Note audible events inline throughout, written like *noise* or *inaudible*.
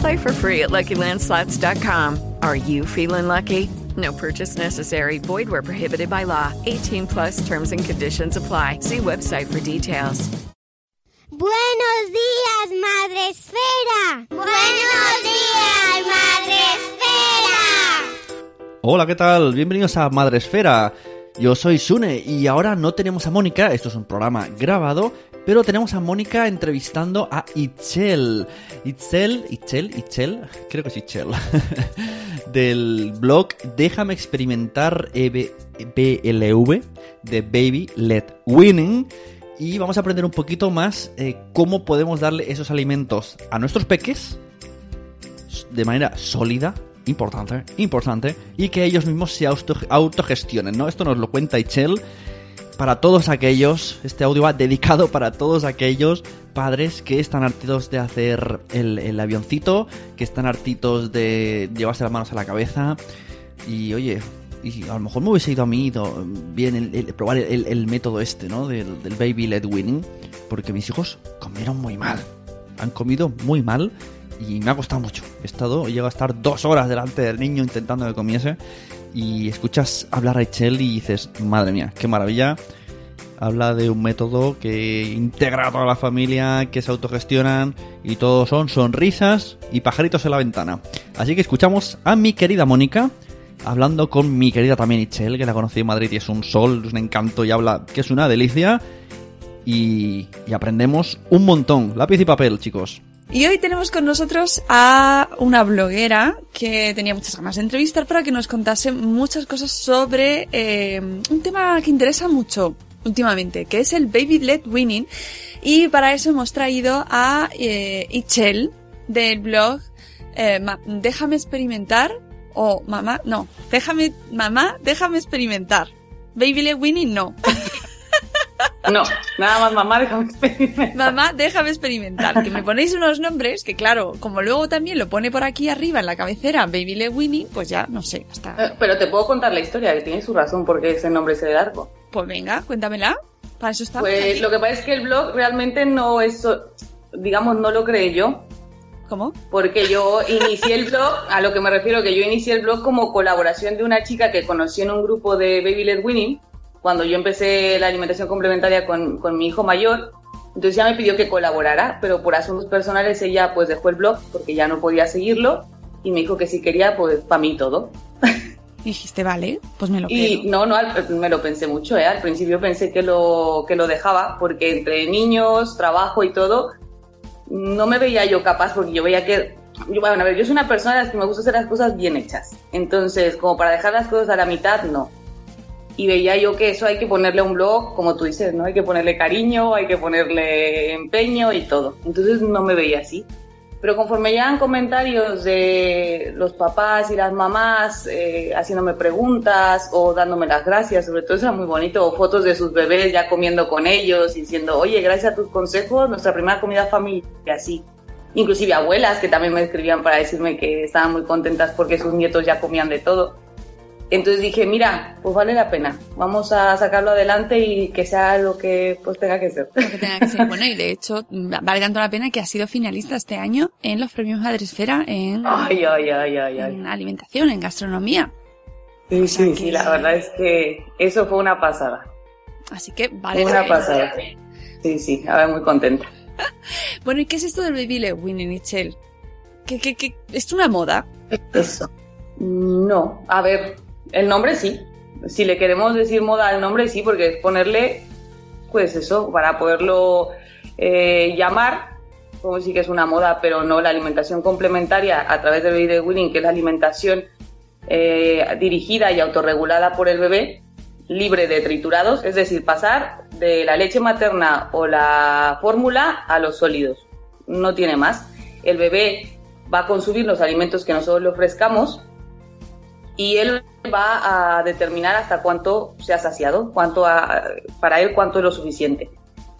Play for free at LuckyLandSlots.com. Are you feeling lucky? No purchase necessary. Void where prohibited by law. 18 plus terms and conditions apply. See website for details. Buenos días, Madre Esfera. Buenos días, Madre Esfera. Hola, ¿qué tal? Bienvenidos a Madre Esfera. Yo soy Sune y ahora no tenemos a Mónica, esto es un programa grabado, pero tenemos a Mónica entrevistando a Itzel. Itzel, Itzel, Itzel, creo que es Itzel, *laughs* del blog Déjame experimentar E BLV de Baby Let Winning. Y vamos a aprender un poquito más eh, cómo podemos darle esos alimentos a nuestros peques de manera sólida, importante, importante, y que ellos mismos se auto- autogestionen, ¿no? Esto nos lo cuenta Ichel para todos aquellos, este audio va dedicado para todos aquellos padres que están hartitos de hacer el, avioncito, que están hartitos de llevarse las manos a la cabeza, y oye, a lo mejor me hubiese ido a mí ido bien el, probar el, el método este, ¿no? Del, del baby led winning, porque mis hijos comieron muy mal, han comido muy mal y me ha costado mucho. He estado, llego a estar dos horas delante del niño intentando que comiese y escuchas hablar a Echel y dices, madre mía, qué maravilla. Habla de un método que integra a toda la familia, que se autogestionan y todo son sonrisas y pajaritos en la ventana. Así que escuchamos a mi querida Mónica hablando con mi querida también Ichel, que la conocí en Madrid y es un sol, es un encanto y habla que es una delicia. Y, y aprendemos un montón. Lápiz y papel, chicos. Y hoy tenemos con nosotros a una bloguera que tenía muchas ganas de entrevistar para que nos contase muchas cosas sobre eh, un tema que interesa mucho últimamente, que es el baby led winning. Y para eso hemos traído a eh, Ichel del blog eh, Déjame experimentar o mamá, no, déjame, mamá, déjame experimentar. Baby led winning no. *laughs* No, nada más mamá, déjame experimentar. Mamá, déjame experimentar. Que me ponéis unos nombres que, claro, como luego también lo pone por aquí arriba en la cabecera Baby Le Winnie, pues ya no sé, hasta. Eh, Pero te puedo contar la historia, que tiene su razón porque ese nombre es de largo. Pues venga, cuéntamela. Para eso estamos. Pues aquí. lo que pasa es que el blog realmente no es, digamos, no lo creé yo, ¿Cómo? porque yo inicié el blog, a lo que me refiero, que yo inicié el blog como colaboración de una chica que conocí en un grupo de Baby Led Winning, cuando yo empecé la alimentación complementaria con, con mi hijo mayor. Entonces ya me pidió que colaborara, pero por asuntos personales ella pues dejó el blog porque ya no podía seguirlo y me dijo que si quería, pues para mí todo. *laughs* Dijiste, vale, pues me lo Y quedo. no, no, al- me lo pensé mucho, ¿eh? Al principio pensé que lo, que lo dejaba, porque entre niños, trabajo y todo, no me veía yo capaz, porque yo veía que... Yo, bueno, a ver, yo soy una persona a la que me gusta hacer las cosas bien hechas. Entonces, como para dejar las cosas a la mitad, no. Y veía yo que eso hay que ponerle un blog, como tú dices, ¿no? Hay que ponerle cariño, hay que ponerle empeño y todo. Entonces no me veía así. Pero conforme llegan comentarios de los papás y las mamás eh, haciéndome preguntas o dándome las gracias, sobre todo eso era muy bonito, o fotos de sus bebés ya comiendo con ellos y diciendo, oye, gracias a tus consejos, nuestra primera comida familiar, y así. Inclusive abuelas que también me escribían para decirme que estaban muy contentas porque sus nietos ya comían de todo. Entonces dije, mira, pues vale la pena, vamos a sacarlo adelante y que sea lo que pues tenga que ser. Lo que tenga que ser. Bueno, y de hecho, vale tanto la pena que ha sido finalista este año en los premios Madresfera en, Ay, ay, ay, ay, ay. en alimentación, en gastronomía. Sí, sea sí, que- sí, la verdad es que eso fue una pasada. Así que vale Fue la una pena. pasada. Sí, sí, ahora muy contenta. *laughs* Bueno, ¿y qué es esto del baby led winning, Michelle? ¿Qué, qué, qué? ¿Es una moda? Eso. No, a ver, el nombre sí. Si le queremos decir moda al nombre sí, porque es ponerle, pues eso, para poderlo eh, llamar, como sí que es una moda, pero no la alimentación complementaria a través del baby led weaning, que es la alimentación eh, dirigida y autorregulada por el bebé, libre de triturados, es decir, pasar de la leche materna o la fórmula a los sólidos. No tiene más. El bebé va a consumir los alimentos que nosotros le ofrezcamos y él va a determinar hasta cuánto se ha saciado, cuánto para él cuánto es lo suficiente.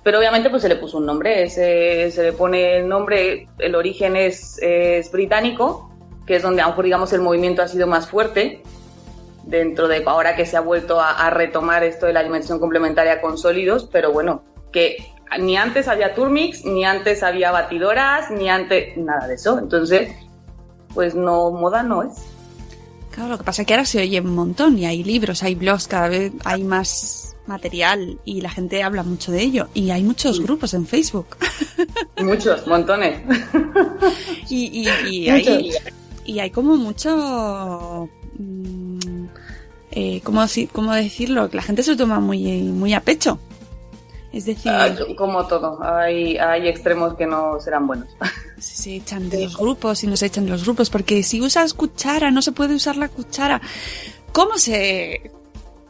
Pero obviamente pues se le puso un nombre, se le pone el nombre, el origen es, británico, que es donde a lo mejor digamos el movimiento ha sido más fuerte, dentro de ahora que se ha vuelto a, retomar esto de la alimentación complementaria con sólidos, pero bueno, que ni antes había turmix, ni antes había batidoras, ni antes nada de eso. Entonces, pues no, moda no es. Claro, lo que pasa es que ahora se oye un montón y hay libros, hay blogs, cada vez hay más material y la gente habla mucho de ello y hay muchos grupos en Facebook. *laughs* Muchos, montones. y, y, *laughs* hay, y hay como mucho... Mm, eh, ¿cómo, ¿Cómo decirlo? Que la gente se lo toma muy, muy a pecho. Es decir... Ah, como todo, hay, hay extremos que no serán buenos. *laughs* Se echan de los grupos y no se echan de los grupos, porque si usas cuchara, no se puede usar la cuchara. ¿Cómo se,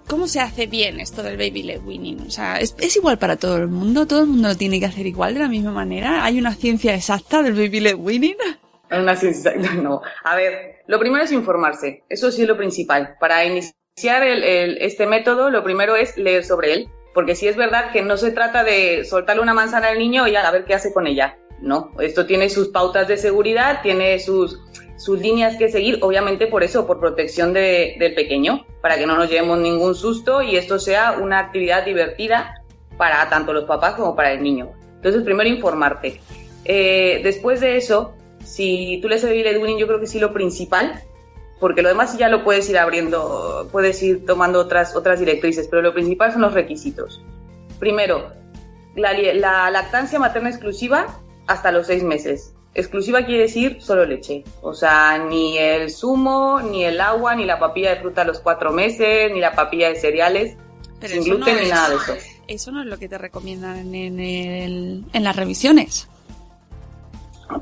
cómo se hace bien esto del baby led weaning? O sea, ¿es, ¿es, igual para todo el mundo? ¿Todo el mundo lo tiene que hacer igual de la misma manera? ¿Hay una ciencia exacta del baby led weaning? Una ciencia exacta, no. A ver, lo primero es informarse. Eso sí es lo principal. Para iniciar el, el, este método, lo primero es leer sobre él porque sí es verdad que no se trata de soltarle una manzana al niño y a ver qué hace con ella. No, esto tiene sus pautas de seguridad, tiene sus, sus líneas que seguir, obviamente por eso, por protección de, del pequeño, para que no nos llevemos ningún susto y esto sea una actividad divertida para tanto los papás como para el niño. Entonces, primero informarte. Eh, después de eso, si tú le haces el Edwin, yo creo que sí lo principal porque lo demás ya lo puedes ir abriendo, puedes ir tomando otras, otras directrices, pero lo principal son los requisitos. Primero, la, lactancia materna exclusiva hasta los seis meses. Exclusiva quiere decir solo leche. O sea, ni el zumo, ni el agua, ni la papilla de fruta a los cuatro meses, ni la papilla de cereales, sin gluten, ni nada de eso. Eso no es lo que te recomiendan en, en las revisiones.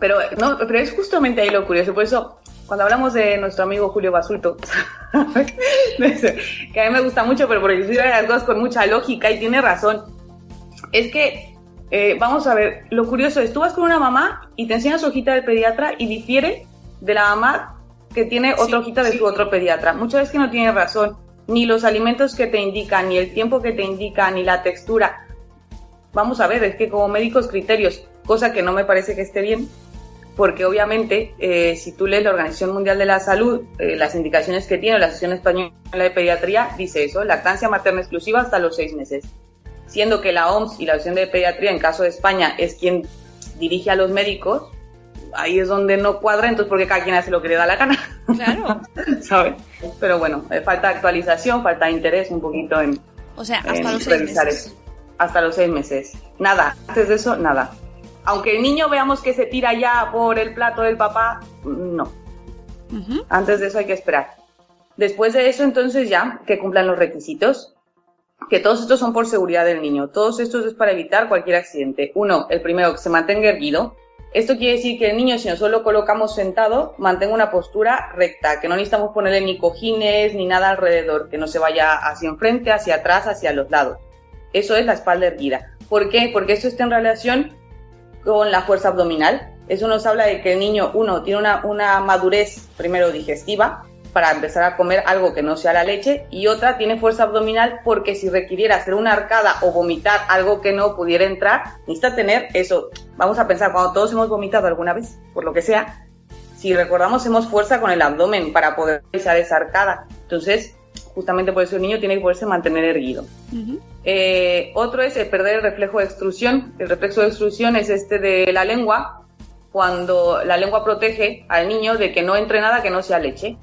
Pero, no, pero es justamente ahí lo curioso. Por eso, cuando hablamos de nuestro amigo Julio Basulto, *laughs* que a mí me gusta mucho, pero porque dice las cosas con mucha lógica y tiene razón, es que, eh, vamos a ver, lo curioso es, tú vas con una mamá y te enseñas su hojita del pediatra y difiere de la mamá que tiene otra hojita de su otro pediatra. Muchas veces que no tiene razón, ni los alimentos que te indican, ni el tiempo que te indica, ni la textura. Vamos a ver, es que como médicos criterios, cosa que no me parece que esté bien, porque obviamente eh, si tú lees la Organización Mundial de la Salud, eh, las indicaciones que tiene la Asociación Española de Pediatría, dice eso, lactancia materna exclusiva hasta los seis meses. Siendo que la OMS y la Asociación de Pediatría, en caso de España, es quien dirige a los médicos, ahí es donde no cuadra, entonces porque cada quien hace lo que le da la gana. Claro. *laughs* ¿Sabes? Pero bueno, eh, falta actualización, falta interés un poquito en... O sea, hasta los seis meses. Hasta los seis meses. Nada, antes de eso, nada aunque el niño veamos que se tira ya por el plato del papá, no. Antes de eso hay que esperar. Después de eso, entonces ya, que cumplan los requisitos, que todos estos son por seguridad del niño. Todos estos es para evitar cualquier accidente. Uno, el primero, que se mantenga erguido. Esto quiere decir que el niño, si nosotros lo colocamos sentado, mantenga una postura recta, que no necesitamos ponerle ni cojines ni nada alrededor, que no se vaya hacia enfrente, hacia atrás, hacia los lados. Eso es la espalda erguida. ¿Por qué? Porque esto está en relación con la fuerza abdominal. Eso nos habla de que el niño, uno, tiene una, una madurez primero digestiva para empezar a comer algo que no sea la leche y otra tiene fuerza abdominal porque si requiriera hacer una arcada o vomitar algo que no pudiera entrar, necesita tener eso. Vamos a pensar, cuando todos hemos vomitado alguna vez, por lo que sea, si recordamos, hemos fuerza con el abdomen para poder realizar esa arcada. Entonces, justamente por eso el niño tiene que poderse mantener erguido. Eh, otro es el perder el reflejo de extrusión. El reflejo de extrusión es este de la lengua, cuando la lengua protege al niño de que no entre nada que no sea leche,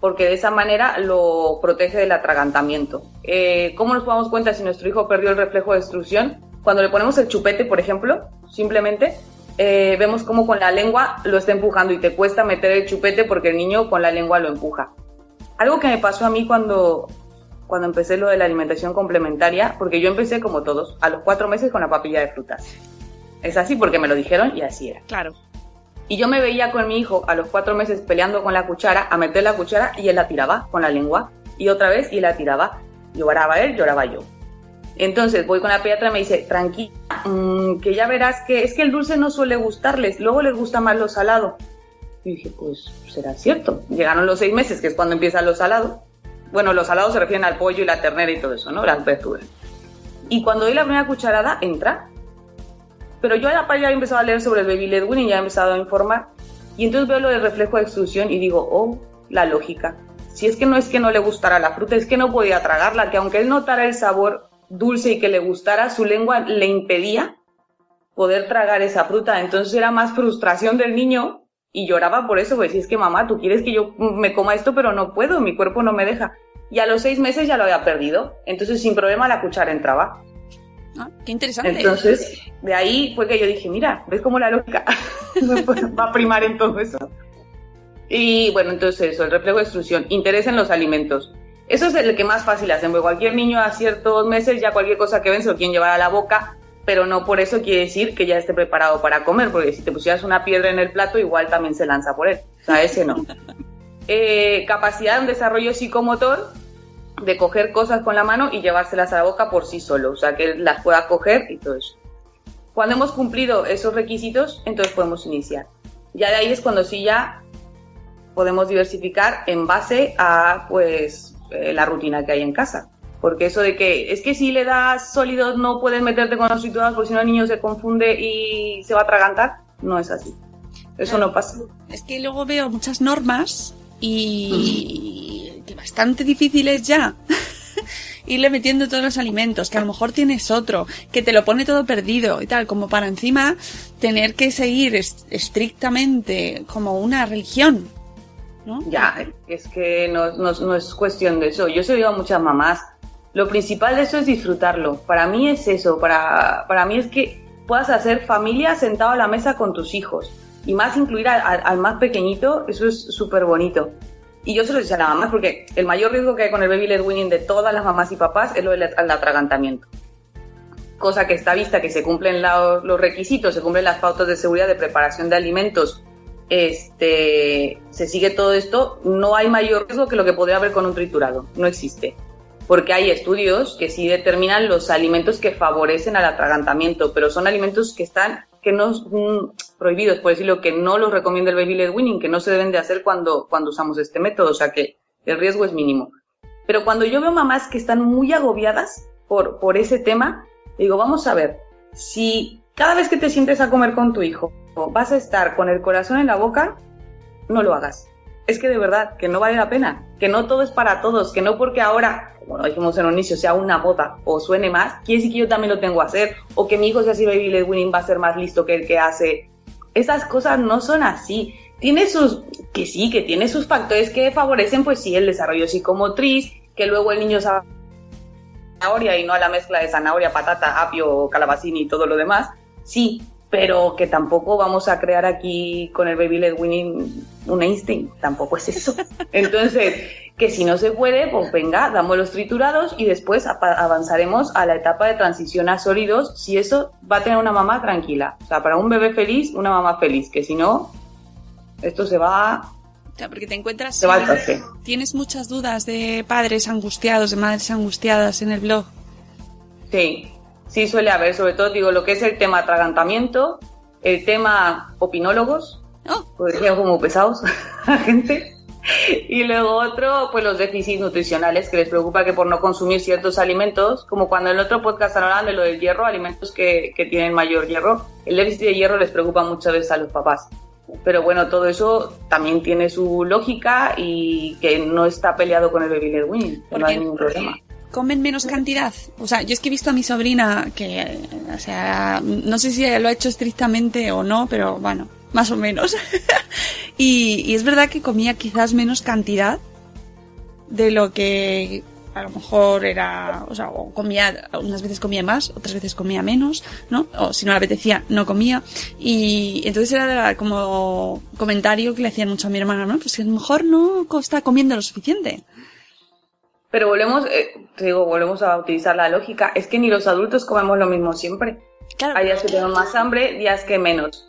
porque de esa manera lo protege del atragantamiento. Eh, ¿Cómo nos damos cuenta si nuestro hijo perdió el reflejo de extrusión? Cuando le ponemos el chupete, por ejemplo, simplemente eh, vemos cómo con la lengua lo está empujando y te cuesta meter el chupete porque el niño con la lengua lo empuja. Algo que me pasó a mí cuando, cuando empecé lo de la alimentación complementaria, porque yo empecé como todos, a los cuatro meses con la papilla de frutas. Es así porque me lo dijeron y así era. Claro. Y yo me veía con mi hijo a los cuatro meses peleando con la cuchara, a meter la cuchara y él la tiraba con la lengua. Y otra vez y la tiraba. Lloraba él, lloraba yo. Entonces voy con la pediatra y me dice, tranquila, mm, que ya verás que es que el dulce no suele gustarles, luego les gusta más lo salado. Y dije, pues será cierto. Llegaron los seis meses, que es cuando empieza lo salado. Bueno, los salados se refieren al pollo y la ternera y todo eso, ¿no? Las verduras. Y cuando doy la primera cucharada, entra. Pero yo ya he empezado a leer sobre el baby led weaning, ya he empezado a informar. Y entonces veo lo del reflejo de extrusión y digo, oh, la lógica. Si es que no es que no le gustara la fruta, es que no podía tragarla, que aunque él notara el sabor dulce y que le gustara, su lengua le impedía poder tragar esa fruta. Entonces era más frustración del niño y lloraba por eso, pues si es que mamá, tú quieres que yo me coma esto, pero no puedo, mi cuerpo no me deja. Y a los seis meses ya lo había perdido, entonces sin problema la cuchara entraba. Ah, qué interesante. Entonces, de ahí fue que yo dije, mira, ¿ves cómo la lógica *laughs* va a primar en todo eso? Y bueno, entonces eso, el reflejo de extrusión, interés en los alimentos. Eso es el que más fácil hacen, porque cualquier niño a ciertos meses ya cualquier cosa que ven se lo quieren llevar a la boca, pero no por eso quiere decir que ya esté preparado para comer, porque si te pusieras una piedra en el plato igual también se lanza por él, o sea, ese no. Eh, capacidad de un desarrollo psicomotor de coger cosas con la mano y llevárselas a la boca por sí solo, o sea, que las pueda coger y todo eso. Cuando hemos cumplido esos requisitos, entonces podemos iniciar. Ya de ahí es cuando sí ya podemos diversificar en base a pues eh, la rutina que hay en casa. Porque eso de que es que si le das sólidos no puedes meterte con los triturados porque si no el niño se confunde y se va a atragantar, no es así. Eso no pasa. Es que luego veo muchas normas y que bastante difíciles ya. *laughs* irle metiendo todos los alimentos, que a lo mejor tienes otro, que te lo pone todo perdido y tal, como para encima tener que seguir estrictamente como una religión ya, es que no, no, es cuestión de eso. Yo he oído a muchas mamás. Lo principal de eso es disfrutarlo. Para mí es eso. Para, para mí es que puedas hacer familia sentado a la mesa con tus hijos. Y más incluir al, más pequeñito, eso es súper bonito. Y yo se lo decía a la mamá porque el mayor riesgo que hay con el baby led winning de todas las mamás y papás es lo del atragantamiento. Cosa que está vista que se cumplen los requisitos, se cumplen las pautas de seguridad de preparación de alimentos este, se sigue todo esto, no hay mayor riesgo que lo que podría haber con un triturado, no existe. Porque hay estudios que sí determinan los alimentos que favorecen al atragantamiento, pero son alimentos que están que no prohibidos, por decirlo, que no los recomienda el baby led winning, que no se deben de hacer cuando, cuando usamos este método, o sea que el riesgo es mínimo. Pero cuando yo veo mamás que están muy agobiadas por, por ese tema, digo, vamos a ver, si cada vez que te sientes a comer con tu hijo vas a estar con el corazón en la boca, no lo hagas. Es que de verdad, que no vale la pena, que no todo es para todos, que no porque ahora, como lo dijimos en un inicio, sea una bota o suene más, quiere decir que yo también lo tengo a hacer, o que mi hijo sea así baby led winning va a ser más listo que el que hace. Esas cosas no son así. Tiene sus, que sí, que tiene sus factores que favorecen, pues sí, el desarrollo psicomotriz, que luego el niño sabe zanahoria y no a la mezcla de zanahoria, patata, apio, calabacín y todo lo demás, sí, pero que tampoco vamos a crear aquí con el baby led winning un Einstein, tampoco es eso. Entonces, que si no se puede, pues venga, damos los triturados y después avanzaremos a la etapa de transición a sólidos, si eso va a tener una mamá tranquila. O sea, para un bebé feliz, una mamá feliz, que si no, esto se va... O sea, porque te encuentras... Se va Tienes muchas dudas de padres angustiados, de madres angustiadas en el blog. Sí, sí suele haber, sobre todo digo lo que es el tema atragantamiento, el tema opinólogos, oh. pues como pesados *laughs* a gente. Y luego otro, pues los déficits nutricionales que les preocupa que por no consumir ciertos alimentos, como cuando en el otro podcast hablaban de lo del hierro, alimentos que, que tienen mayor hierro, el déficit de hierro les preocupa muchas veces a los papás. Pero bueno, todo eso también tiene su lógica y que no está peleado con el baby led weaning, no hay ningún problema comen menos cantidad. O sea, yo es que he visto a mi sobrina que, o sea, no sé si lo ha hecho estrictamente o no, pero bueno, más o menos. *laughs* y, es verdad que comía quizás menos cantidad de lo que a lo mejor era, o sea, o comía, unas veces comía más, otras veces comía menos, ¿no? O si no le apetecía, no comía. Y entonces era como comentario que le hacían mucho a mi hermana, ¿no? Pues que a lo mejor no está comiendo lo suficiente. Pero volvemos, eh, te digo, volvemos a utilizar la lógica. Es que ni los adultos comemos lo mismo siempre. Claro, Hay días que tienen más hambre, días que menos.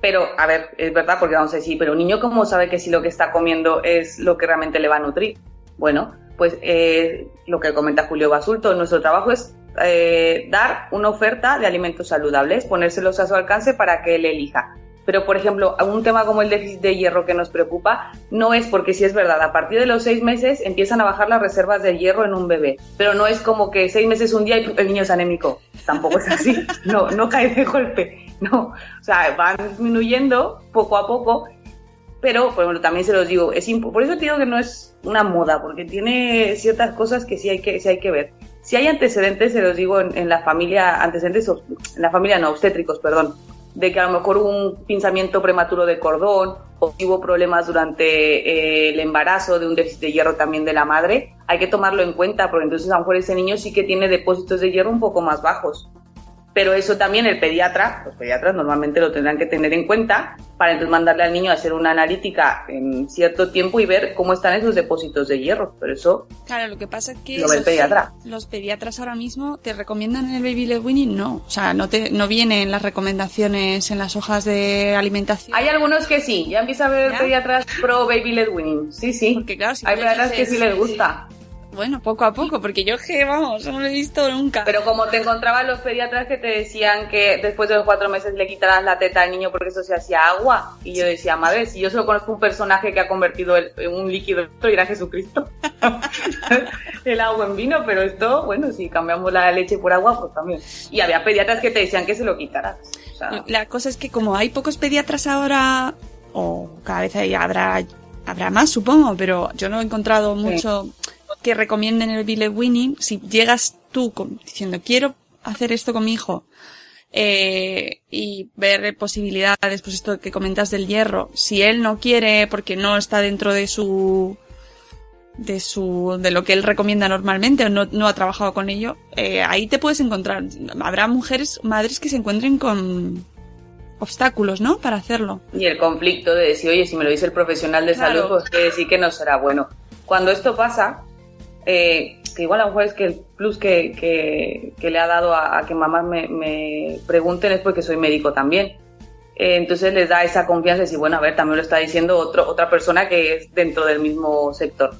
Pero, a ver, es verdad, porque vamos a decir, pero un niño, ¿cómo sabe que si lo que está comiendo es lo que realmente le va a nutrir? Bueno, pues eh, lo que comenta Julio Basulto, nuestro trabajo es eh, dar una oferta de alimentos saludables, ponérselos a su alcance para que él elija. Pero, por ejemplo, un tema como el déficit de hierro que nos preocupa no es porque, si es verdad, a partir de los seis meses empiezan a bajar las reservas de hierro en un bebé. Pero no es como que seis meses un día y el niño es anémico. Tampoco es así. *laughs* No, no cae de golpe. *laughs* No. O sea, van disminuyendo poco a poco. Pero, también se los digo, es por eso digo que no es una moda, porque tiene ciertas cosas que sí hay que, sí hay que ver. Si hay antecedentes, se los digo en, en la familia, antecedentes, en la familia no, obstétricos, perdón, de que a lo mejor hubo un pinzamiento prematuro de cordón o hubo problemas durante eh, el embarazo de un déficit de hierro también de la madre, hay que tomarlo en cuenta porque entonces a lo mejor ese niño sí que tiene depósitos de hierro un poco más bajos. Pero eso también el pediatra, los pediatras normalmente lo tendrán que tener en cuenta para entonces mandarle al niño a hacer una analítica en cierto tiempo y ver cómo están esos depósitos de hierro. Pero eso Claro, lo que pasa es que Lo ve el los, pediatra. los pediatras ahora mismo te recomiendan el baby led weaning, no, o sea, no te no vienen las recomendaciones en las hojas de alimentación. hay algunos que sí, ya empieza a haber ¿Ya? pediatras pro baby led weaning. Sí, sí. Porque, claro, si hay pediatras que sí les gusta. Bueno, poco a poco, porque yo que vamos, no lo he visto nunca. Pero como te encontrabas los pediatras que te decían que después de los cuatro meses le quitarás la teta al niño porque eso se hacía agua. Y yo decía, madre, si yo solo conozco un personaje que ha convertido el- en un líquido esto, era Jesucristo. *laughs* *laughs* el agua en vino, pero esto, bueno, si cambiamos la leche por agua, pues también. Y había pediatras que te decían que se lo quitaras. O sea, La cosa es que como hay pocos pediatras ahora, o cada vez hay- habrá, habrá más, supongo, pero yo no he encontrado mucho que recomienden el baby led weaning. Si llegas tú con- diciendo, quiero hacer esto con mi hijo, eh, y ver posibilidades, pues esto que comentas del hierro, si él no quiere porque no está dentro de su de su de lo que él recomienda normalmente o no, no ha trabajado con ello eh, ahí te puedes encontrar habrá mujeres madres que se encuentren con obstáculos no para hacerlo Y el conflicto de decir, oye, si me lo dice el profesional de Claro. salud, pues quiere decir que no será bueno. Cuando esto pasa, eh, que igual a lo mejor es que el plus que, que- que le ha dado a, a que mamás me, me pregunten es porque soy médico también. Eh, entonces les da esa confianza de decir, bueno, a ver, también lo está diciendo otro, otra persona que es dentro del mismo sector.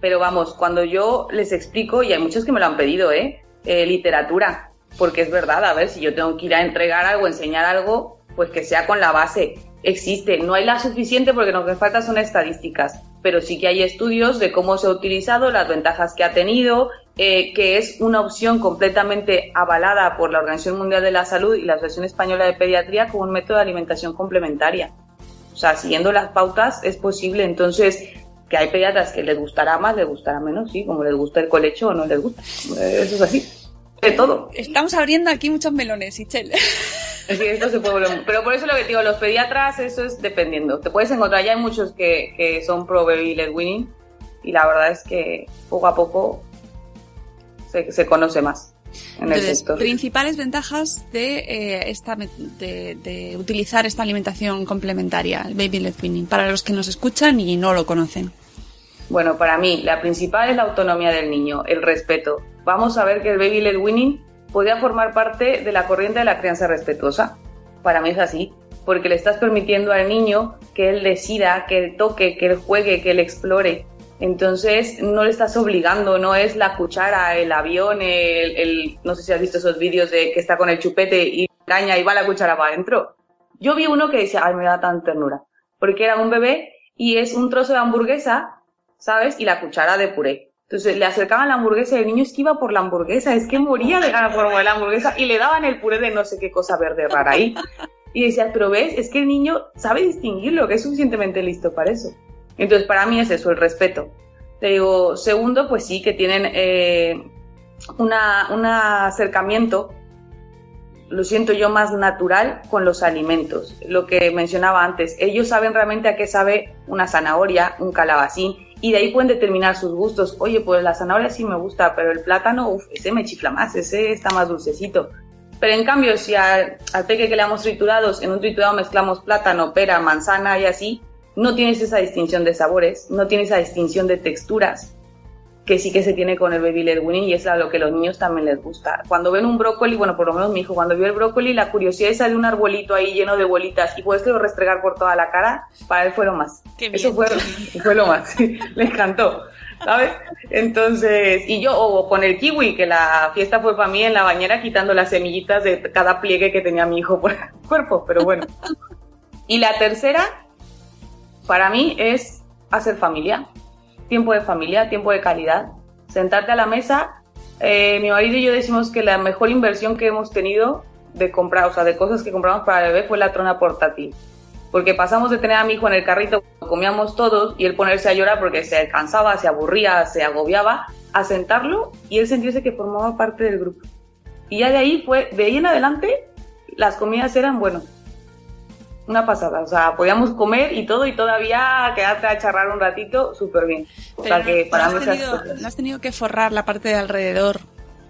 Pero vamos, cuando yo les explico, y hay muchos que me lo han pedido, ¿eh? Eh, literatura, porque es verdad, a ver, si yo tengo que ir a entregar algo, enseñar algo, pues que sea con la base. Existe, no hay la suficiente porque lo que falta son estadísticas, pero sí que hay estudios de cómo se ha utilizado, las ventajas que ha tenido, eh, que es una opción completamente avalada por la Organización Mundial de la Salud y la Asociación Española de Pediatría como un método de alimentación complementaria. O sea, siguiendo las pautas es posible. Entonces, que hay pediatras que les gustará más, les gustará menos, sí, como les gusta el colecho o no les gusta. Eh, Eso es así. De todo. estamos abriendo aquí muchos melones Ichel Es que esto se puede volver- Pero por eso lo que te digo, los pediatras, eso es dependiendo. Te puedes encontrar, ya hay muchos que, que son pro baby led winning y la verdad es que poco a poco se, se conoce más en el sector. principales ventajas de, eh, esta, de, de utilizar esta alimentación complementaria, el baby led weaning, para los que nos escuchan y no lo conocen. Bueno, para mí, la principal es la autonomía del niño, el respeto. Vamos a ver que el baby led winning podría formar parte de la corriente de la crianza respetuosa. Para mí es así, porque le estás permitiendo al niño que él decida, que él toque, que él juegue, que él explore. Entonces, no le estás obligando, no es la cuchara, el avión, el, no sé si has visto esos vídeos de que está con el chupete y caña y va la cuchara para adentro. Yo vi uno que decía, ay, me da tan ternura, porque era un bebé y es un trozo de hamburguesa ¿sabes? Y la cuchara de puré. Entonces le acercaban la hamburguesa y el niño es que iba por la hamburguesa, es que moría de ganas por la hamburguesa y le daban el puré de no sé qué cosa verde rara ahí. Y decías, pero ves, es que el niño sabe distinguirlo, que es suficientemente listo para eso. Entonces para mí es eso, el respeto. Te digo, segundo, pues sí, que tienen eh, una, un acercamiento lo siento yo más natural con los alimentos. Lo que mencionaba antes, ellos saben realmente a qué sabe una zanahoria, un calabacín, y de ahí pueden determinar sus gustos. Oye, pues la zanahoria sí me gusta, pero el plátano, uff, ese me chifla más, ese está más dulcecito. Pero en cambio, si al, al peque que le damos triturados, en un triturado mezclamos plátano, pera, manzana y así, no tienes esa distinción de sabores, no tienes esa distinción de texturas. Que sí que se tiene con el baby led weaning y es a lo que a los niños también les gusta. Cuando ven un brócoli, bueno, por lo menos mi hijo, cuando vio el brócoli, la curiosidad esa de un arbolito ahí lleno de bolitas y puedes restregar por toda la cara, para él fue lo más. Qué Eso fue, *laughs* fue lo más. le encantó. ¿Sabes? Entonces, y yo, o con el kiwi, que la fiesta fue para mí en la bañera quitando las semillitas de cada pliegue que tenía mi hijo por el *laughs* cuerpo, pero bueno. Y la tercera, para mí, es hacer familia. Tiempo de familia, tiempo de calidad. Sentarte a la mesa. Eh, mi marido y yo decimos que la mejor inversión que hemos tenido de comprar, o sea, de cosas que compramos para el bebé fue la trona portátil. Porque pasamos de tener a mi hijo en el carrito, comíamos todos, y él ponerse a llorar porque se cansaba, se aburría, se agobiaba, a sentarlo y él sentirse que formaba parte del grupo. Y ya de ahí fue, de ahí en adelante, las comidas eran, bueno, una pasada. O sea, podíamos comer y todo y todavía quedarte a charrar un ratito súper bien. O sea, Pero que no, para no has tenido, no has tenido que forrar la parte de alrededor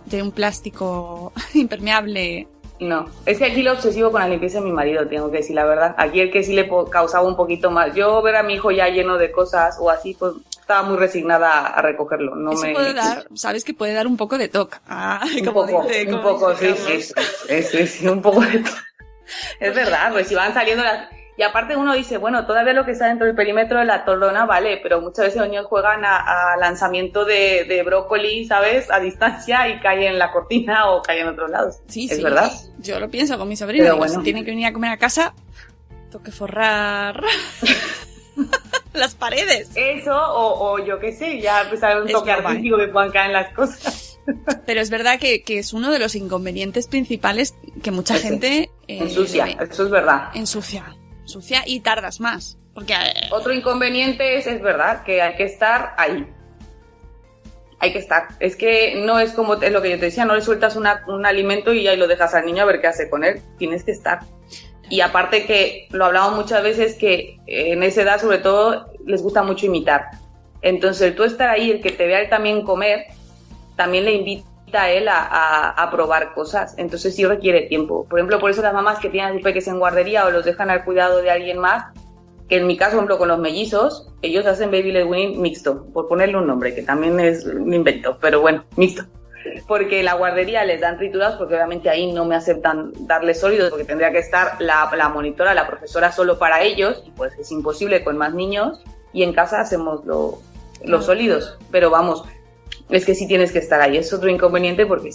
de un plástico *laughs* impermeable. No, es que aquí lo obsesivo con la limpieza de mi marido, tengo que decir la verdad. Aquí el que sí le causaba un poquito más. Yo ver a mi hijo ya lleno de cosas o así, pues estaba muy resignada a recogerlo. No Eso me... puede dar, sabes que puede dar un poco de toque. Ah, *laughs* un como poco, dice- un como poco, dice sí, sí, sí, sí, un poco de todo. *laughs* Es verdad, pues si van saliendo las... Y aparte uno dice, bueno, todavía lo que está dentro del perímetro de la torrona vale, pero muchas veces los niños juegan a, a lanzamiento de, de brócoli, ¿sabes? A distancia y cae en la cortina o cae en otros lados. Sí, es sí. verdad. Yo lo pienso con mi sobrino. Pero digo, bueno. Si tiene que venir a comer a casa, tengo que forrar *laughs* las paredes. Eso, o, o yo qué sé, ya empezar un Es toque normal. artístico que puedan caer en las cosas. Pero es verdad que, que es uno de los inconvenientes principales que mucha gente eh, Ensucia, ve. eso es verdad. ensucia. Ensucia y tardas más. Porque eh, Otro inconveniente es, es verdad, que hay que estar ahí. Hay que estar. Es que no es como es lo que yo te decía, no le sueltas una- un alimento y ahí lo dejas al niño a ver qué hace con él. Tienes que estar. Y aparte que lo hablamos muchas veces que eh, en esa edad sobre todo les gusta mucho imitar. Entonces el tú estar ahí, el que te vea él también comer, también le invita a él a, a- probar cosas. Entonces sí requiere tiempo. Por ejemplo, por eso las mamás que tienen a sus peques en guardería o los dejan al cuidado de alguien más, que en mi caso, por ejemplo, con los mellizos, ellos hacen baby led mixto, por ponerle un nombre, que también es un invento, pero bueno, mixto. Porque la guardería les dan triturados, porque obviamente ahí no me aceptan darles sólidos, porque tendría que estar la, la monitora, la profesora solo para ellos, y pues es imposible con más niños, y en casa hacemos lo- los sólidos. Pero vamos, es que sí tienes que estar ahí, es otro inconveniente porque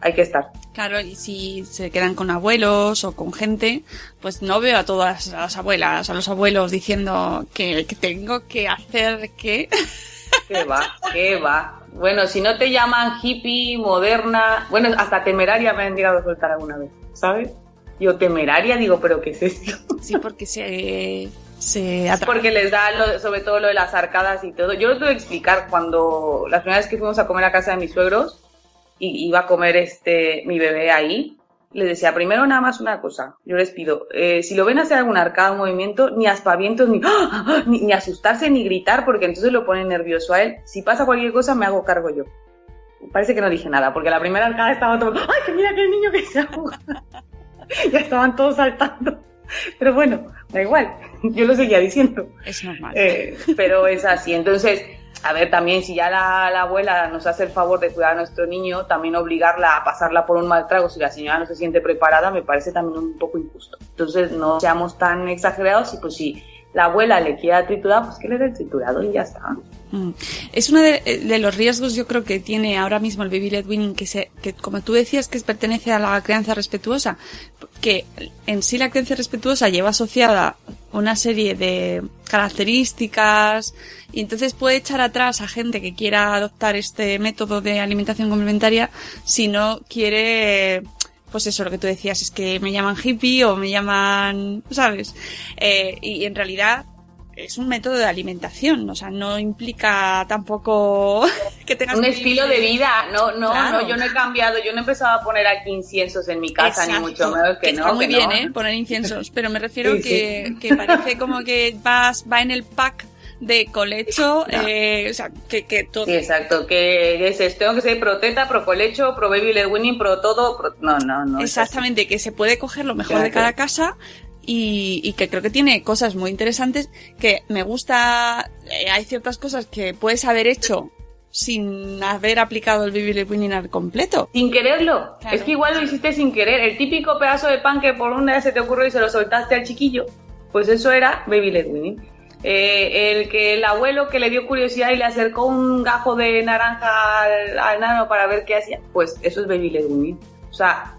hay que estar. Claro, y si se quedan con abuelos o con gente, pues no veo a todas las abuelas, a los abuelos diciendo que, que tengo que hacer que... *laughs* ¿Qué va? ¿Qué va? Bueno, si no te llaman hippie, moderna, bueno, hasta temeraria me han llegado a soltar alguna vez, ¿sabes? Yo temeraria digo, pero ¿qué es esto? Sí, porque se, Porque les da lo- sobre todo lo de las arcadas y todo. Yo lo tuve que explicar cuando las primeras que fuimos a comer a casa de mis suegros y iba a comer este mi bebé ahí, les decía primero nada más una cosa. Yo les pido, eh, si lo ven hacer alguna arcada o movimiento, ni aspavientos, ni, ¡ah! ni, ni asustarse, ni gritar, porque entonces lo pone nervioso a él. Si pasa cualquier cosa, me hago cargo yo. Parece que no dije nada, porque la primera arcada estaba todo, ¡ay, que mira el niño que se ahoga! *laughs* ya estaban todos saltando. *laughs* Pero bueno, da igual, *laughs* yo lo seguía diciendo. Es normal. Eh, pero es así. Entonces, a ver, también si ya la, la abuela nos hace el favor de cuidar a nuestro niño, también obligarla a pasarla por un mal trago si la señora no se siente preparada me parece también un poco injusto. Entonces, no seamos tan exagerados y pues si la abuela le quiere dar triturado, pues que le dé el triturado y ya está. Mm. Es uno de, los riesgos, yo creo, que tiene ahora mismo el baby led weaning, que, se, que como tú decías, que pertenece a la crianza respetuosa, que en sí la crianza respetuosa lleva asociada una serie de características y entonces puede echar atrás a gente que quiera adoptar este método de alimentación complementaria si no quiere pues eso, lo que tú decías, es que me llaman hippie o me llaman, ¿sabes? Eh, y en realidad es un método de alimentación, o sea, no implica tampoco *laughs* que tengas Un estilo de vida, no, no, Claro. no, yo no he cambiado, yo no he empezado a poner aquí inciensos en mi casa, ni mucho menos que, no. está muy que bien, no. ¿eh? Poner inciensos, pero me refiero Sí, que, sí. que parece como que vas, va en el pack de colecho, eh, o sea, que, que todo. Sí, exacto, que es, tengo que ser pro teta, pro colecho, pro baby led winning, pro todo, pro- no, no, no. Exactamente, que se puede coger lo mejor de cada casa y, y que creo que tiene cosas muy interesantes que me gusta, eh, hay ciertas cosas que puedes haber hecho sin haber aplicado el weaning al completo. Sin quererlo. Claro. Es que igual lo hiciste sin querer. El típico pedazo de pan que por una vez se te ocurrió y se lo soltaste al chiquillo. Pues eso era baby led weaning. Eh, el que el abuelo que le dio curiosidad y le acercó un gajo de naranja al, al nano para ver qué hacía, pues eso es baby led. O sea,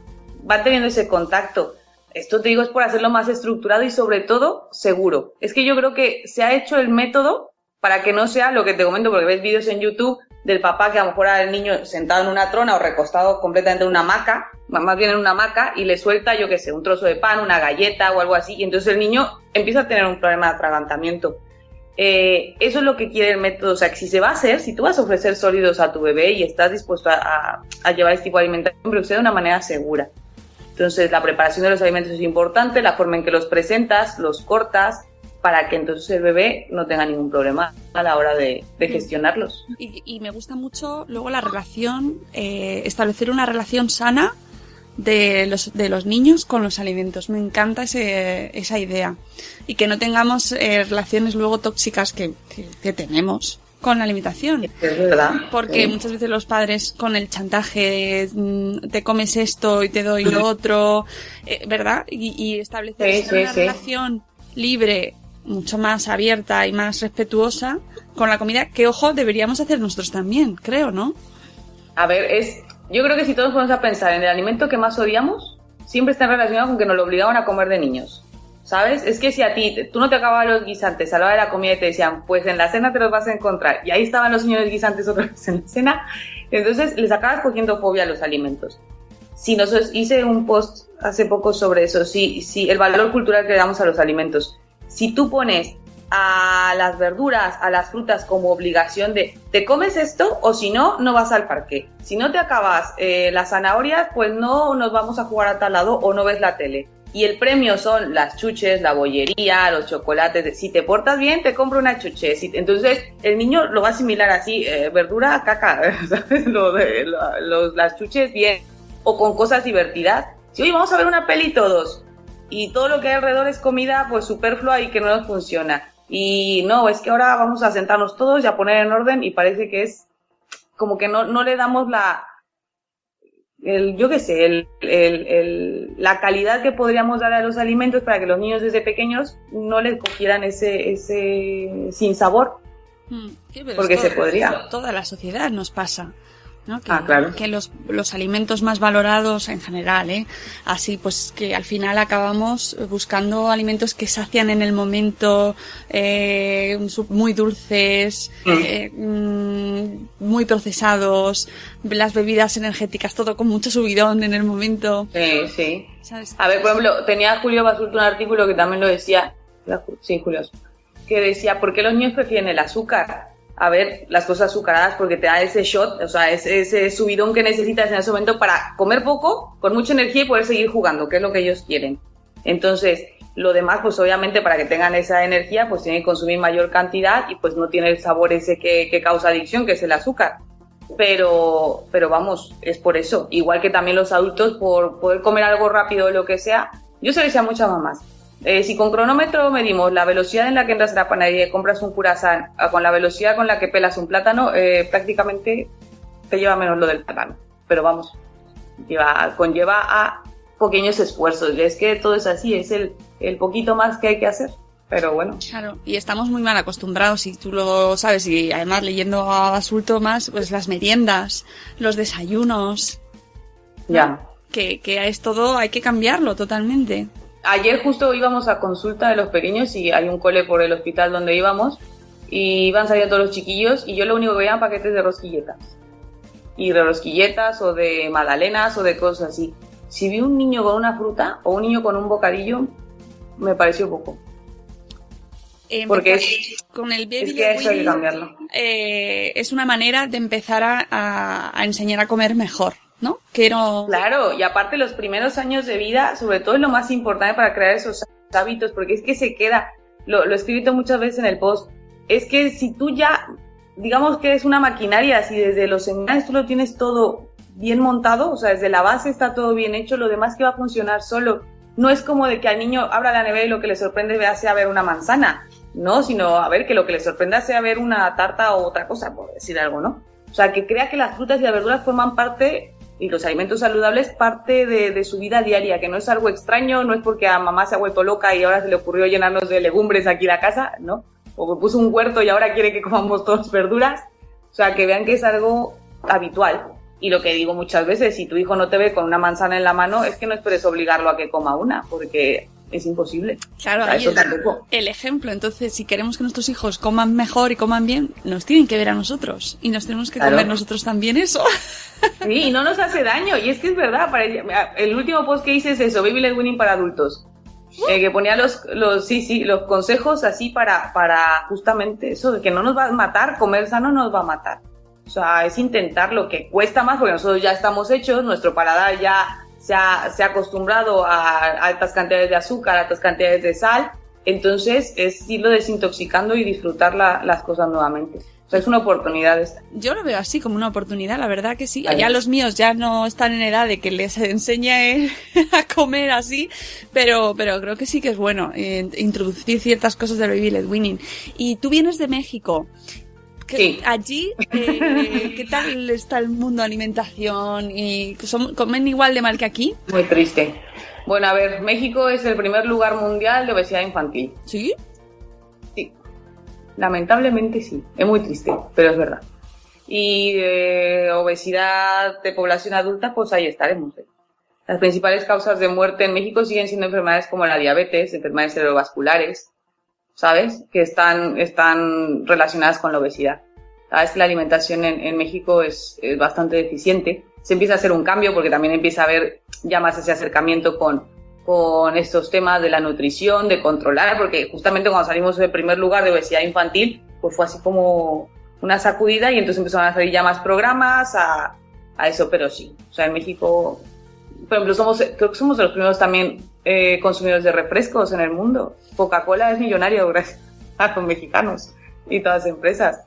va teniendo ese contacto. Esto te digo es por hacerlo más estructurado y sobre todo seguro. Es que yo creo que se ha hecho el método para que no sea lo que te comento, porque ves vídeos en YouTube del papá que a lo mejor al niño sentado en una trona o recostado completamente en una hamaca, más bien en una hamaca, y le suelta, yo qué sé, un trozo de pan, una galleta o algo así, y entonces el niño empieza a tener un problema de atragantamiento. Eh, eso es lo que quiere el método, o sea, que si se va a hacer, si tú vas a ofrecer sólidos a tu bebé y estás dispuesto a, llevar este tipo de alimentación, pero sea de una manera segura. Entonces, la preparación de los alimentos es importante, la forma en que los presentas, los cortas, para que entonces el bebé no tenga ningún problema a la hora de, de gestionarlos. Y, y me gusta mucho luego la relación, eh, establecer una relación sana de los, de los niños con los alimentos. Me encanta ese, esa idea. Y que no tengamos eh, relaciones luego tóxicas que, que, que tenemos con la alimentación. Es verdad. Porque Sí. muchas veces los padres con el chantaje, mm, te comes esto y te doy lo otro, eh, ¿verdad? Y, y establecer Sí, sí, una relación libre, mucho más abierta y más respetuosa con la comida, que ojo, deberíamos hacer nosotros también, creo, ¿no? A ver, es, yo creo que si todos ponemos a pensar en el alimento que más odiamos, siempre está relacionado con que nos lo obligaban a comer de niños. ¿Sabes? Es que si a ti, tú no te acababas los guisantes a de la comida y te decían, pues en la cena te los vas a encontrar, y ahí estaban los señores guisantes otra vez en la cena, entonces les acabas cogiendo fobia a los alimentos. Si nosotros hice un post hace poco sobre eso, si, si el valor cultural que le damos a los alimentos. Si tú pones a las verduras, a las frutas como obligación de te comes esto o si no, no vas al parque. Si no te acabas eh, las zanahorias, pues no nos vamos a jugar a tal lado o no ves la tele. Y el premio son las chuches, la bollería, los chocolates. Si te portas bien, te compro una chuche. Entonces, el niño lo va a asimilar así, eh, verdura, caca, *laughs* ¿sabes? Lo de- lo- los- las chuches bien. O con cosas divertidas. Si, oye, vamos a ver una peli todos. Y todo lo que hay alrededor es comida, pues superflua y que no nos funciona. Y no, es que ahora vamos a sentarnos todos y a poner en orden y parece que es como que no, no le damos la, el, yo qué sé, el, el- la calidad que podríamos dar a los alimentos para que los niños desde pequeños no les cogieran ese, ese sin sabor. Mm, Porque se podría. Toda la sociedad nos pasa. ¿No? Que, Ah, claro. que los, los alimentos más valorados en general, ¿eh? Así pues que al final acabamos buscando alimentos que sacian en el momento, eh, muy dulces, Mm. eh, mm, muy procesados, las bebidas energéticas, todo con mucho subidón en el momento. Sí, sí. ¿sabes? A ver, por ejemplo, tenía Julio Basulto un artículo que también lo decía, sí, Julio, que decía, ¿por qué los niños prefieren el azúcar? A ver, las cosas azucaradas porque te da ese shot, o sea, ese, ese subidón que necesitas en ese momento para comer poco, con mucha energía y poder seguir jugando, que es lo que ellos quieren. Entonces, lo demás, pues obviamente para que tengan esa energía, pues tienen que consumir mayor cantidad y pues no tiene el sabor ese que, causa adicción, que es el azúcar pero, pero vamos, es por eso. Igual que también los adultos, por poder comer algo rápido o lo que sea, yo se lo decía a muchas mamás. Eh, si con cronómetro medimos la velocidad en la que entras a la panadería y compras un curasán a con la velocidad con la que pelas un plátano, eh, prácticamente te lleva menos lo del plátano. Pero vamos, lleva, conlleva a pequeños esfuerzos. Y es que todo es así, es el, el poquito más que hay que hacer. Pero bueno, Claro, y estamos muy mal acostumbrados, y tú lo sabes, y además leyendo a Basulto más, pues las meriendas, los desayunos, ya. que, que es todo, hay que cambiarlo totalmente. Ayer justo íbamos a consulta de los pequeños y hay un cole por el hospital donde íbamos y iban saliendo todos los chiquillos y yo lo único que veía eran paquetes de rosquilletas. Y de rosquilletas o de magdalenas o de cosas así. Si vi un niño con una fruta o un niño con un bocadillo, me pareció poco. Empezar Porque es, con el baby es que eso hay que cambiarlo. eh, es una manera de empezar a, a- a enseñar a comer mejor, ¿no? Quiero... Claro, y aparte los primeros años de vida, sobre todo es lo más importante para crear esos hábitos, porque es que se queda, lo, lo he escrito muchas veces en el post, es que si tú ya, digamos que es una maquinaria, si desde los seminarios tú lo tienes todo bien montado, o sea, desde la base está todo bien hecho, lo demás que va a funcionar solo. No es como de que al niño abra la nevera y lo que le sorprende sea ver una manzana, no, sino a ver que lo que le sorprenda sea ver una tarta o otra cosa, por decir algo, ¿no? O sea, que crea que las frutas y las verduras forman parte y los alimentos saludables parte de, su vida diaria, que no es algo extraño, no es porque a mamá se ha vuelto loca y ahora se le ocurrió llenarnos de legumbres aquí la casa, ¿no? O que puso un huerto y ahora quiere que comamos todas verduras. O sea, que vean que es algo habitual. Y lo que digo muchas veces, si tu hijo no te ve con una manzana en la mano, es que no esperes obligarlo a que coma una, porque es imposible. Claro, ahí el, el, ejemplo. Entonces, si queremos que nuestros hijos coman mejor y coman bien, nos tienen que ver a nosotros. Y nos tenemos que Claro. comer nosotros también eso. Sí, y no nos hace daño. Y es que es verdad. Para el último post que hice es eso, Baby Led Winning para adultos. Eh, que ponía los, los, sí, sí, los consejos así para, para justamente eso, de que no nos va a matar, comer sano nos va a matar. O sea, es intentar lo que cuesta más, porque nosotros ya estamos hechos, nuestro paladar ya se ha, se ha acostumbrado a altas cantidades de azúcar, altas cantidades de sal, entonces es irlo desintoxicando y disfrutar la, las cosas nuevamente. O sea, es una oportunidad esta. Yo lo veo así como una oportunidad, la verdad que sí. Ya los míos ya no están en edad de que les *laughs* enseñe a comer así, pero, pero creo que sí que es bueno eh, introducir ciertas cosas del baby led winning. Y tú vienes de México. ¿Qué- Sí. Allí, eh, ¿qué tal está el mundo de alimentación? y ¿Comen igual de mal que aquí? Muy triste. Bueno, a ver, México es el primer lugar mundial de obesidad infantil. ¿Sí? Sí. Lamentablemente sí. Es muy triste, pero es verdad. Y eh, obesidad de población adulta, pues ahí estaremos. ¿eh? Las principales causas de muerte en México siguen siendo enfermedades como la diabetes, enfermedades cerebrovasculares, ¿sabes? Que están, están relacionadas con la obesidad. Sabes que la alimentación en, en México es, es bastante deficiente. Se empieza a hacer un cambio porque también empieza a haber ya más ese acercamiento con, con estos temas de la nutrición, de controlar, porque justamente cuando salimos del primer lugar de obesidad infantil, pues fue así como una sacudida y entonces empezaron a salir ya más programas a, a eso, pero sí. O sea, en México, por ejemplo, somos, creo que somos de los primeros también eh, consumidores de refrescos en el mundo. Coca-Cola es millonario gracias *laughs* a los mexicanos y todas las empresas.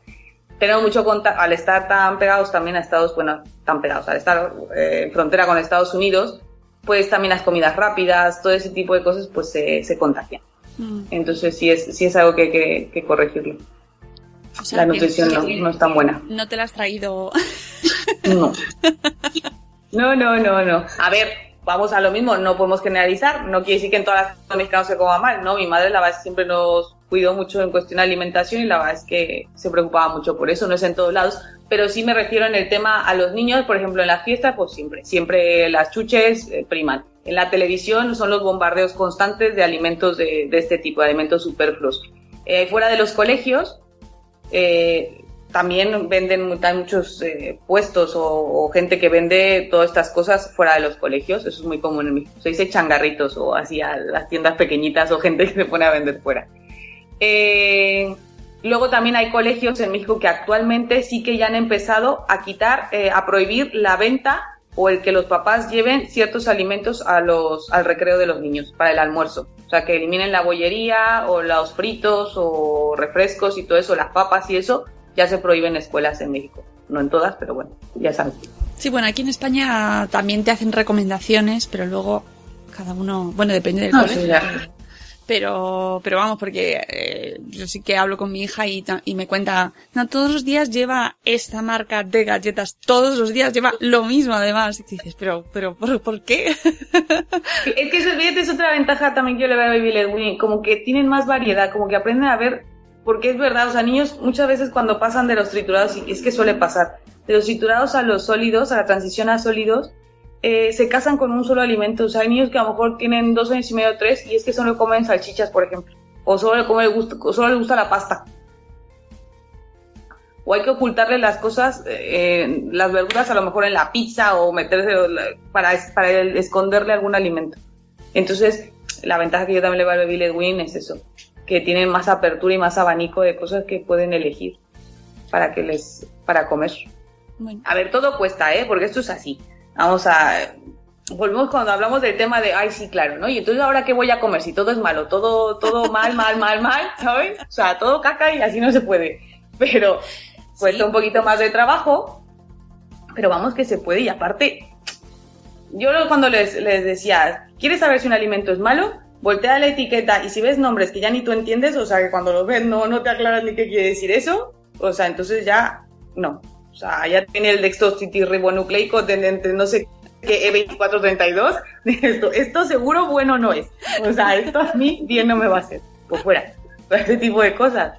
Tenemos mucho contacto, al estar tan pegados también a Estados, bueno, tan pegados, al estar eh, en frontera con Estados Unidos, pues también las comidas rápidas, todo ese tipo de cosas, pues se, se contagian. Mm. Entonces sí es, sí es algo que hay que, que corregirlo. O sea, La nutrición no, no es tan buena. No te la has traído. No. *laughs* No, no, no, no. A ver, vamos a lo mismo, no podemos generalizar. No quiere decir que en todas las mexicanos se coma mal, ¿no? Mi madre, la verdad, siempre nos cuidó mucho en cuestión de alimentación y la verdad es que se preocupaba mucho por eso, no es en todos lados. Pero sí me refiero en el tema a los niños, por ejemplo, en las fiestas, pues siempre, siempre las chuches eh, priman. En la televisión son los bombardeos constantes de alimentos de, de este tipo, de alimentos superfluos. Eh, fuera de los colegios, eh, también venden muchos eh, puestos o, o gente que vende todas estas cosas fuera de los colegios. Eso es muy común en México. Se dice changarritos o así a las tiendas pequeñitas o gente que se pone a vender fuera. Eh, luego también hay colegios en México que actualmente sí que ya han empezado a quitar, eh, a prohibir la venta o el que los papás lleven ciertos alimentos a los, al recreo de los niños para el almuerzo. O sea, que eliminen la bollería o los fritos o refrescos y todo eso, las papas y eso, ya se prohíben en escuelas en México. No en todas, pero bueno, ya sabes. Sí, bueno, aquí en España también te hacen recomendaciones, pero luego cada uno, bueno, depende del No, colegio. sí, ya. Pero, pero vamos, porque eh, yo sí que hablo con mi hija y, me cuenta, no, todos los días lleva esta marca de galletas, todos los días lleva lo mismo además. Y dices, pero, pero, ¿por, por qué? Es que eso, es otra ventaja también que yo le veo a Baby como que tienen más variedad, como que aprenden a ver, porque es verdad, o sea, niños muchas veces cuando pasan de los triturados, y es que suele pasar, de los triturados a los sólidos, a la transición a sólidos, eh, se casan con un solo alimento, o sea, hay niños que a lo mejor tienen dos años y medio, tres, y es que solo comen salchichas, por ejemplo, o solo come solo les gusta la pasta. O hay que ocultarle las cosas, eh, las verduras a lo mejor en la pizza o meterse para, esconderle algún alimento. Entonces, la ventaja que yo también le veo al Baby Led Win es eso, que tienen más apertura y más abanico de cosas que pueden elegir para que les para comer. Bueno, A ver, todo cuesta, ¿eh? Porque esto es así. Vamos a volvemos cuando hablamos del tema de, ay, sí, claro, ¿no? Y entonces ahora qué voy a comer si todo es malo, todo todo mal, mal, mal, mal, ¿sabes? O sea, todo caca y así no se puede. Pero cuesta Sí. un poquito más de trabajo, pero vamos que se puede y aparte yo cuando les, les decía, ¿quieres saber si un alimento es malo? Voltea la etiqueta y si ves nombres que ya ni tú entiendes, o sea, que cuando los ves no, no te aclaras ni qué quiere decir eso, o sea, entonces ya no. O sea, ya tiene el dextrositirribonucleico de entre no sé qué E2432. *laughs* Esto, esto seguro bueno no es. O sea, esto a mí bien no me va a hacer. Pues fuera. *laughs* Este tipo de cosas.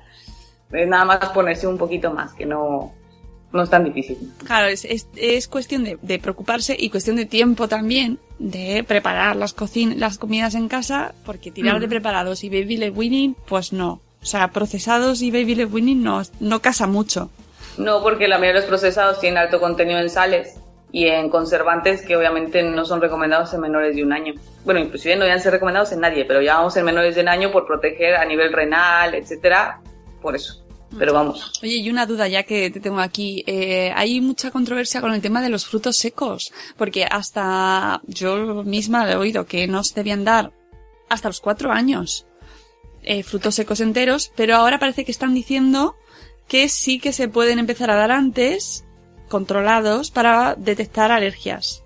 Es nada más ponerse un poquito más, que no, no es tan difícil. Claro, es, es, es cuestión de, de preocuparse y cuestión de tiempo también de preparar las, cocin las comidas en casa, porque tirar de Mm. preparados y baby led weaning, pues no. O sea, procesados y baby led weaning no, no casa mucho. No, porque la mayoría de los procesados tienen alto contenido en sales y en conservantes que obviamente no son recomendados en menores de un año. Bueno, inclusive no deben ser recomendados en nadie, pero ya vamos en menores de un año por proteger a nivel renal, etcétera, por eso. Pero vamos. Oye, y una duda ya que te tengo aquí. Eh, hay mucha controversia con el tema de los frutos secos, porque hasta yo misma he oído que no se debían dar hasta los cuatro años eh, frutos secos enteros, pero ahora parece que están diciendo que sí que se pueden empezar a dar antes, controlados, para detectar alergias.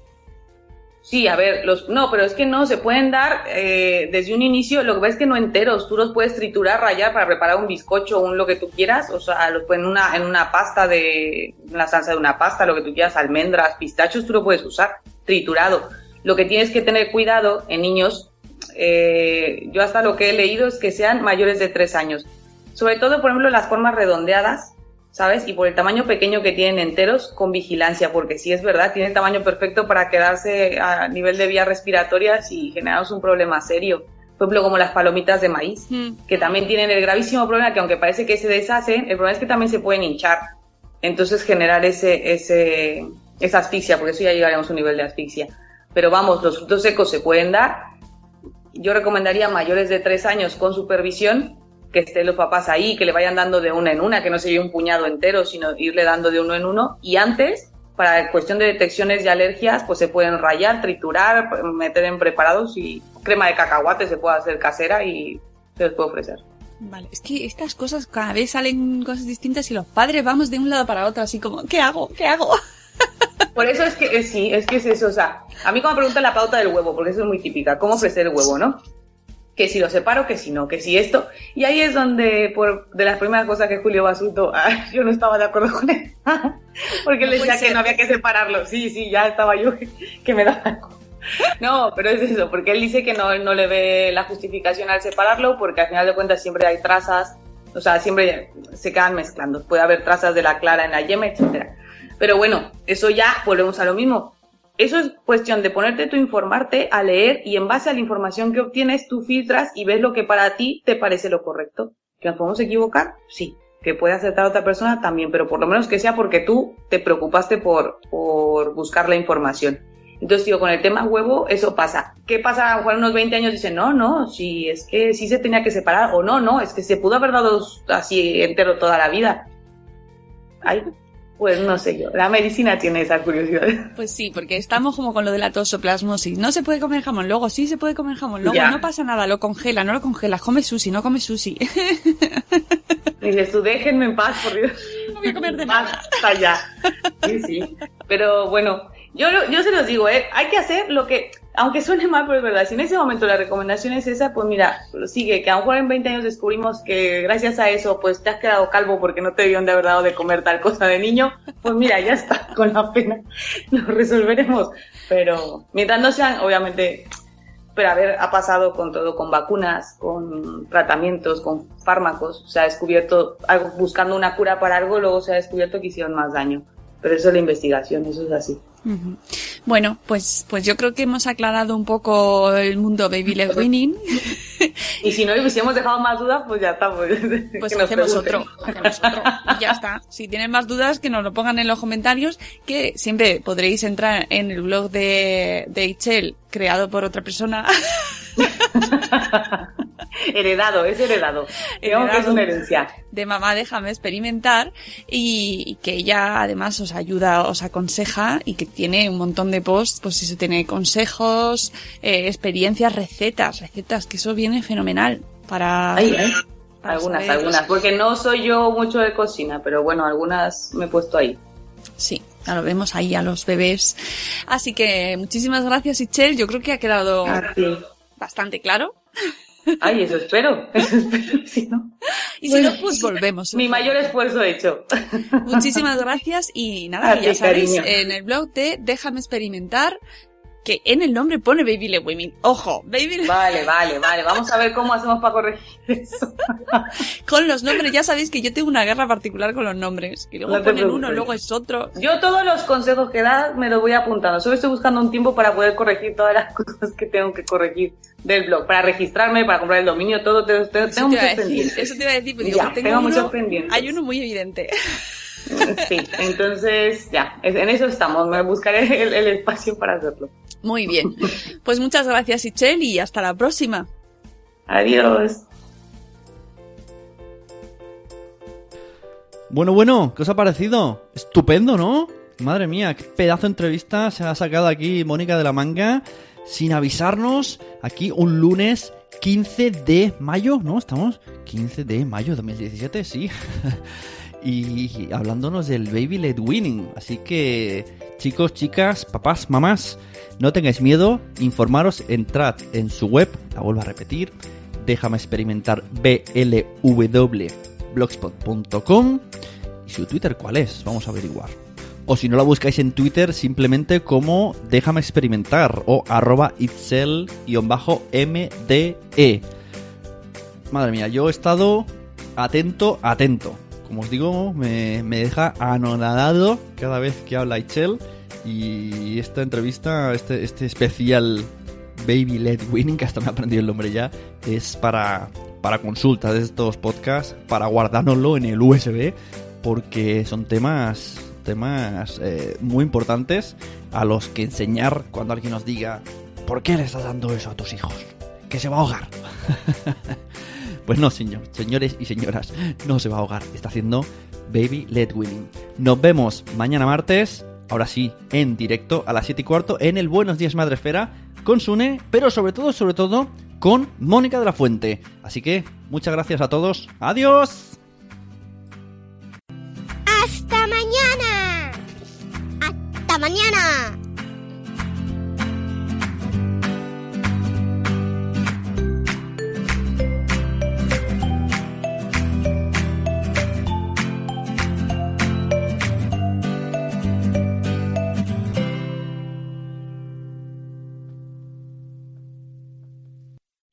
Sí, a ver, los, no, pero es que no, se pueden dar eh, desde un inicio, lo que pasa es que no enteros, tú los puedes triturar, rayar para preparar un bizcocho o un lo que tú quieras, o sea, los en una, en una pasta de, una salsa de una pasta, lo que tú quieras, almendras, pistachos, tú lo puedes usar, triturado. Lo que tienes que tener cuidado en niños, eh, yo hasta lo que he leído es que sean mayores de tres años. Sobre todo, por ejemplo, las formas redondeadas, ¿sabes? Y por el tamaño pequeño que tienen enteros, con vigilancia, porque sí es verdad, tiene el tamaño perfecto para quedarse a nivel de vías respiratorias y generarnos un problema serio. Por ejemplo, como las palomitas de maíz, Mm. que también tienen el gravísimo problema que aunque parece que se deshacen, el problema es que también se pueden hinchar. Entonces generar ese, ese, esa asfixia, porque eso ya llegaremos a un nivel de asfixia. Pero vamos, los frutos secos se pueden dar. Yo recomendaría mayores de tres años con supervisión que estén los papás ahí, que le vayan dando de una en una, que no se lleve un puñado entero, sino irle dando de uno en uno. Y antes, para cuestión de detecciones de alergias, pues se pueden rayar, triturar, meter en preparados y crema de cacahuate se puede hacer casera y se les puede ofrecer. Vale, es que estas cosas cada vez salen cosas distintas y los padres vamos de un lado para otro, así como, ¿qué hago? ¿Qué hago? *laughs* Por eso es que eh, sí, es que es eso. O sea, a mí cuando me preguntan la pauta del huevo, porque eso es muy típica, ¿cómo ofrecer el huevo, no? Que si lo separo, que si no, que si esto. Y ahí es donde, por de las primeras cosas que Julio Basuto, *laughs* ah, yo no estaba de acuerdo con él. *laughs* porque No decía puede que no había que separarlo. Sí, sí, ya estaba yo que, *laughs* que me daba. No, pero es eso, porque él dice que no, no le ve la justificación al separarlo, porque al final de cuentas siempre hay trazas, o sea, siempre se quedan mezclando. Puede haber trazas de la clara en la yema, etcétera. Pero bueno, eso ya volvemos a lo mismo. Eso es cuestión de ponerte tú a informarte, a leer y en base a la información que obtienes tú filtras y ves lo que para ti te parece lo correcto. ¿Que nos podemos equivocar? Sí. ¿Que puede acertar otra persona? También, pero por lo menos que sea porque tú te preocupaste por, por buscar la información. Entonces, digo, con el tema huevo, eso pasa. ¿Qué pasa? A unos 20 años dicen, no, no, si es que sí se tenía que separar, o no, no, es que se pudo haber dado así entero toda la vida. Ay, pues no sé yo. La medicina tiene esa curiosidad. Pues sí, porque estamos como con lo de la tosoplasmosis. No se puede comer jamón, luego sí se puede comer jamón, luego Ya. no pasa nada, lo congela, no lo congelas, come sushi, no come sushi. Dices tú, déjenme en paz, por Dios. no voy a comer de nada. Basta ya. Sí, sí. Pero bueno, yo, yo se los digo, ¿eh? hay que hacer lo que, aunque suene mal, pero es verdad, si en ese momento la recomendación es esa, pues mira, sigue, que a lo mejor en 20 años descubrimos que gracias a eso, pues te has quedado calvo porque no te dieron de haber dado de comer tal cosa de niño, pues mira, ya está, *laughs* con la pena lo resolveremos. Pero mientras no sean, obviamente, pero a ver, ha pasado con todo, con vacunas, con tratamientos, con fármacos, se ha descubierto, algo, buscando una cura para algo, luego se ha descubierto que hicieron más daño. Pero eso es la investigación, eso es así. Bueno, pues, pues yo creo que hemos aclarado un poco el mundo baby led *laughs* winning. Y si no, si hemos dejado más dudas, pues ya está. Pues, *laughs* Pues hacemos otro, hacemos otro. *laughs* Y ya está. Si tienen más dudas, que nos lo pongan en los comentarios, que siempre podréis entrar en el blog de, de Ichel, creado por otra persona. *laughs* heredado, es heredado. Digamos que es una herencia. de mamá déjame experimentar y, y que ella además os ayuda, os aconseja y que tiene un montón de posts, pues eso tiene consejos, eh, experiencias, recetas, recetas, que eso viene fenomenal para... Ay, ay. para Algunas, saber- algunas. Porque no soy yo mucho de cocina, pero bueno, algunas me he puesto ahí. Sí, ya lo vemos ahí a los bebés. Así que muchísimas gracias, Ichel. Yo creo que ha quedado. Bastante claro. Ay, eso espero. *laughs* Eso espero, si no. Y si no, pues volvemos. Mi mayor esfuerzo hecho. Muchísimas gracias y nada, ya sabéis, cariño. en el blog de Déjame Experimentar, que en el nombre pone Baby Led Women. Ojo, Baby Led- Vale, *laughs* vale, vale. Vamos a ver cómo hacemos para corregir eso. con los nombres. Ya sabéis que yo tengo una guerra particular con los nombres. Que luego No ponen uno, luego es otro. Yo todos los consejos que da me los voy apuntando. Solo estoy buscando un tiempo para poder corregir todas las *laughs* cosas que tengo que corregir del blog. Para registrarme, para comprar el dominio, todo. Tengo, tengo, tengo te, a muchos decir, pendientes. eso te iba a decir, pero Ya, tengo, tengo uno- muchos pendientes. Hay uno muy evidente. Sí, entonces ya, en eso estamos. Me buscaré el, el espacio para hacerlo. Muy bien. Pues muchas gracias, Ichel, y hasta la próxima. Adiós. Bueno, bueno, ¿qué os ha parecido? Estupendo, ¿no? Madre mía, qué pedazo de entrevista se ha sacado aquí Mónica de la manga sin avisarnos. Aquí un lunes 15 de mayo, ¿no? Estamos 15 de mayo de 2017, sí. *laughs* y hablándonos del Baby Led Winning. Así que, chicos, chicas, papás, mamás, no tengáis miedo, informaros, entrad en su web, la vuelvo a repetir, déjame experimentar blw.blogspot.com y su Twitter cuál es, vamos a averiguar. O si no la buscáis en Twitter, simplemente como déjame experimentar o arroba itzel-mde. Madre mía, yo he estado atento, atento. Como os digo, me, me deja anonadado cada vez que habla Itzel. Y esta entrevista, este, este especial Baby Led Winning, que hasta me he aprendido el nombre ya, es para, para consultas de estos podcasts, para guardárnoslo en el USB, porque son temas, temas eh, muy importantes a los que enseñar cuando alguien nos diga, ¿por qué le estás dando eso a tus hijos? Que se va a ahogar. *laughs* Pues no, señor, señores y señoras, no se va a ahogar. Está haciendo Baby Led Winning. Nos vemos mañana martes, ahora sí, en directo a las 7 y cuarto en el Buenos Días Madresfera con Sune, pero sobre todo, sobre todo, con Mónica de la Fuente. Así que, muchas gracias a todos. ¡Adiós! ¡Hasta mañana! ¡Hasta mañana!